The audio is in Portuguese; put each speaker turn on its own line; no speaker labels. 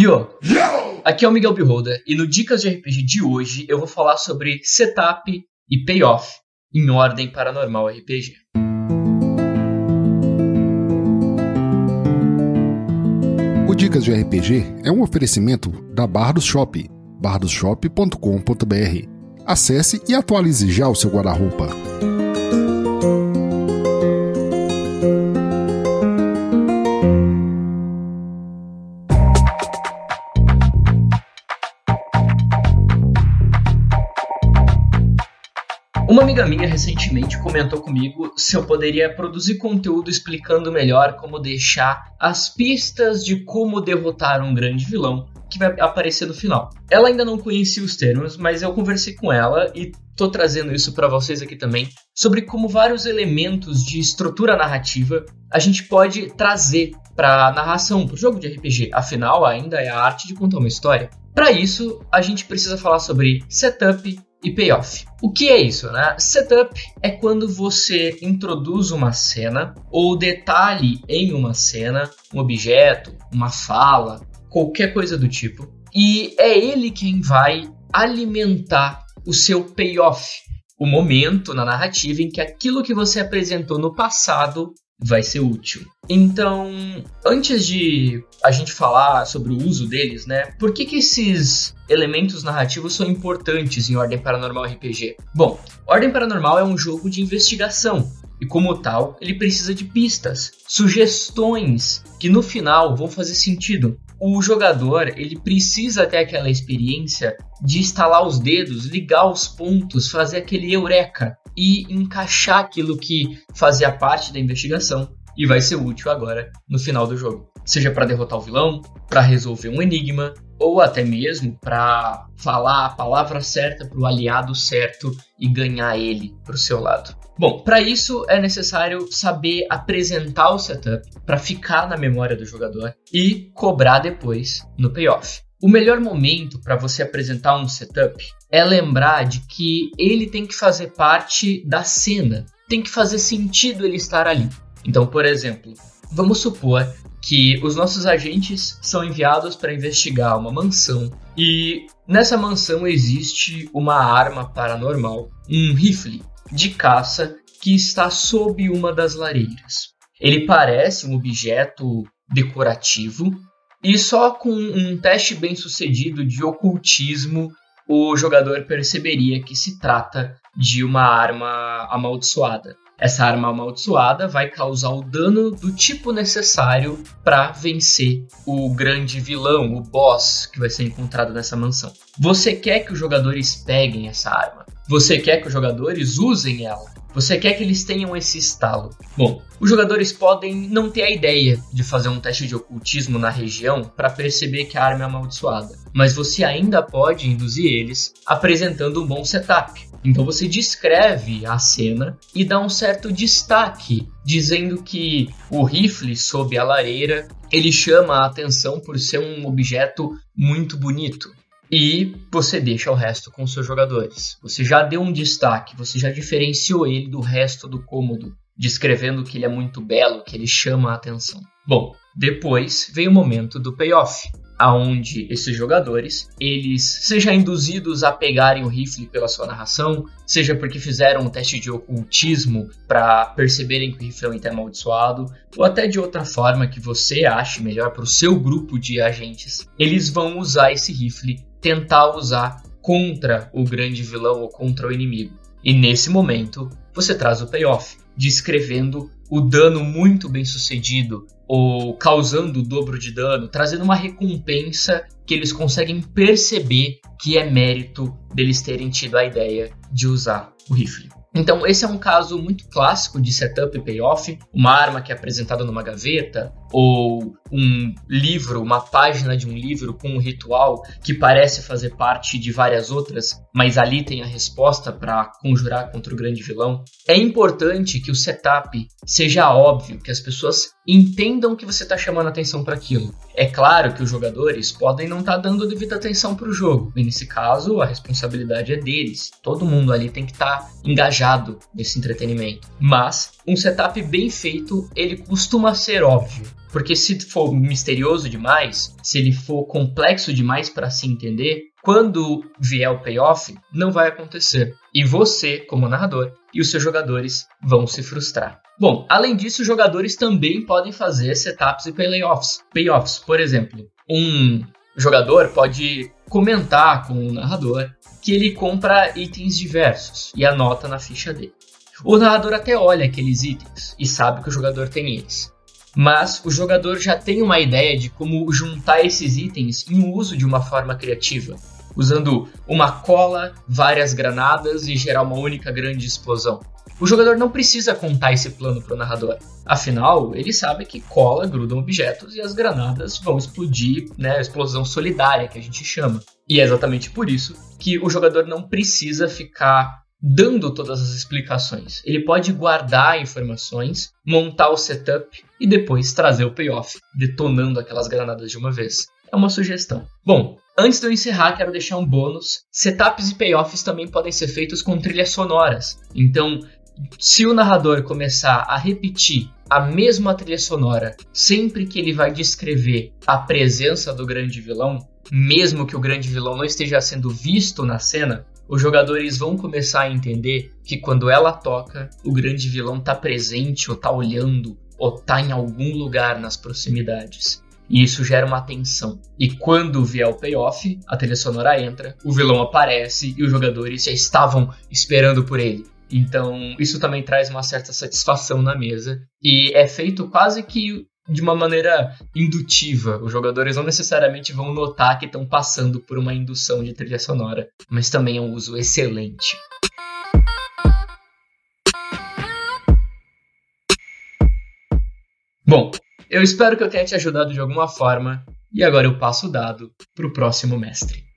Yo! Aqui é o Miguel Beholder e no Dicas de RPG de hoje eu vou falar sobre setup e payoff em ordem paranormal RPG.
O Dicas de RPG é um oferecimento da Bardos Shop, bardosshop.com.br. Acesse e atualize já o seu guarda-roupa.
Amiga minha recentemente comentou comigo se eu poderia produzir conteúdo explicando melhor como deixar as pistas de como derrotar um grande vilão que vai aparecer no final. Ela ainda não conhecia os termos, mas eu conversei com ela e tô trazendo isso para vocês aqui também sobre como vários elementos de estrutura narrativa a gente pode trazer para narração, para o jogo de RPG. Afinal, ainda é a arte de contar uma história. Para isso, a gente precisa falar sobre setup, e payoff. O que é isso, né? Setup é quando você introduz uma cena ou detalhe em uma cena, um objeto, uma fala, qualquer coisa do tipo, e é ele quem vai alimentar o seu payoff, o momento na narrativa em que aquilo que você apresentou no passado vai ser útil. Então, antes de a gente falar sobre o uso deles, né? Por que, que esses elementos narrativos são importantes em Ordem Paranormal RPG? Bom, Ordem Paranormal é um jogo de investigação. E como tal, ele precisa de pistas, sugestões que no final vão fazer sentido. O jogador, ele precisa ter aquela experiência de instalar os dedos, ligar os pontos, fazer aquele eureka e encaixar aquilo que fazia parte da investigação e vai ser útil agora no final do jogo. Seja para derrotar o vilão, para resolver um enigma, ou até mesmo para falar a palavra certa para o aliado certo e ganhar ele para o seu lado. Bom, para isso é necessário saber apresentar o setup para ficar na memória do jogador e cobrar depois no payoff. O melhor momento para você apresentar um setup é lembrar de que ele tem que fazer parte da cena, tem que fazer sentido ele estar ali. Então, por exemplo, vamos supor que os nossos agentes são enviados para investigar uma mansão e nessa mansão existe uma arma paranormal, um rifle de caça que está sob uma das lareiras. Ele parece um objeto decorativo e só com um teste bem sucedido de ocultismo, o jogador perceberia que se trata de uma arma amaldiçoada. Essa arma amaldiçoada vai causar o dano do tipo necessário para vencer o grande vilão, o boss que vai ser encontrado nessa mansão. Você quer que os jogadores peguem essa arma? Você quer que os jogadores usem ela? Você quer que eles tenham esse estalo. Bom, os jogadores podem não ter a ideia de fazer um teste de ocultismo na região para perceber que a arma é amaldiçoada, mas você ainda pode induzir eles apresentando um bom setup. Então você descreve a cena e dá um certo destaque, dizendo que o rifle sob a lareira ele chama a atenção por ser um objeto muito bonito e você deixa o resto com seus jogadores. Você já deu um destaque, você já diferenciou ele do resto do cômodo, descrevendo que ele é muito belo, que ele chama a atenção. Bom, depois vem o momento do payoff aonde esses jogadores eles sejam induzidos a pegarem o rifle pela sua narração, seja porque fizeram um teste de ocultismo para perceberem que o rifle é um item amaldiçoado, ou até de outra forma que você ache melhor para o seu grupo de agentes, eles vão usar esse rifle, tentar usar contra o grande vilão ou contra o inimigo. E nesse momento você traz o payoff, descrevendo o dano muito bem sucedido ou causando o dobro de dano, trazendo uma recompensa que eles conseguem perceber que é mérito deles terem tido a ideia de usar o rifle. Então, esse é um caso muito clássico de setup e payoff. Uma arma que é apresentada numa gaveta, ou um livro, uma página de um livro com um ritual que parece fazer parte de várias outras, mas ali tem a resposta para conjurar contra o grande vilão. É importante que o setup seja óbvio, que as pessoas entendam que você está chamando atenção para aquilo. É claro que os jogadores podem não estar tá dando devida atenção para o jogo, e nesse caso a responsabilidade é deles. Todo mundo ali tem que estar tá engajado nesse entretenimento. Mas um setup bem feito, ele costuma ser óbvio. Porque se for misterioso demais, se ele for complexo demais para se entender, quando vier o payoff, não vai acontecer. E você, como narrador, e os seus jogadores vão se frustrar. Bom, além disso, os jogadores também podem fazer setups e payoffs. Payoffs, por exemplo, um jogador pode comentar com o narrador que ele compra itens diversos e anota na ficha dele. O narrador até olha aqueles itens e sabe que o jogador tem eles. Mas o jogador já tem uma ideia de como juntar esses itens em uso de uma forma criativa, usando uma cola, várias granadas e gerar uma única grande explosão. O jogador não precisa contar esse plano para o narrador. Afinal, ele sabe que cola grudam objetos e as granadas vão explodir, né, a explosão solidária que a gente chama. E é exatamente por isso que o jogador não precisa ficar dando todas as explicações. Ele pode guardar informações, montar o setup e depois trazer o payoff, detonando aquelas granadas de uma vez. É uma sugestão. Bom, antes de eu encerrar, quero deixar um bônus. Setups e payoffs também podem ser feitos com trilhas sonoras. Então, se o narrador começar a repetir a mesma trilha sonora sempre que ele vai descrever a presença do grande vilão, mesmo que o grande vilão não esteja sendo visto na cena, os jogadores vão começar a entender que quando ela toca, o grande vilão está presente, ou está olhando, ou está em algum lugar nas proximidades. E isso gera uma tensão. E quando vier o payoff, a trilha sonora entra, o vilão aparece e os jogadores já estavam esperando por ele. Então, isso também traz uma certa satisfação na mesa. E é feito quase que de uma maneira indutiva. Os jogadores não necessariamente vão notar que estão passando por uma indução de trilha sonora, mas também é um uso excelente. Bom, eu espero que eu tenha te ajudado de alguma forma e agora eu passo o dado para o próximo mestre.